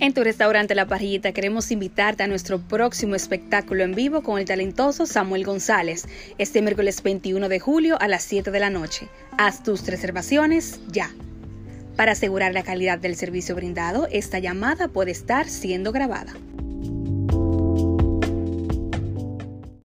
En tu restaurante La Parrillita queremos invitarte a nuestro próximo espectáculo en vivo con el talentoso Samuel González, este miércoles 21 de julio a las 7 de la noche. Haz tus reservaciones ya. Para asegurar la calidad del servicio brindado, esta llamada puede estar siendo grabada.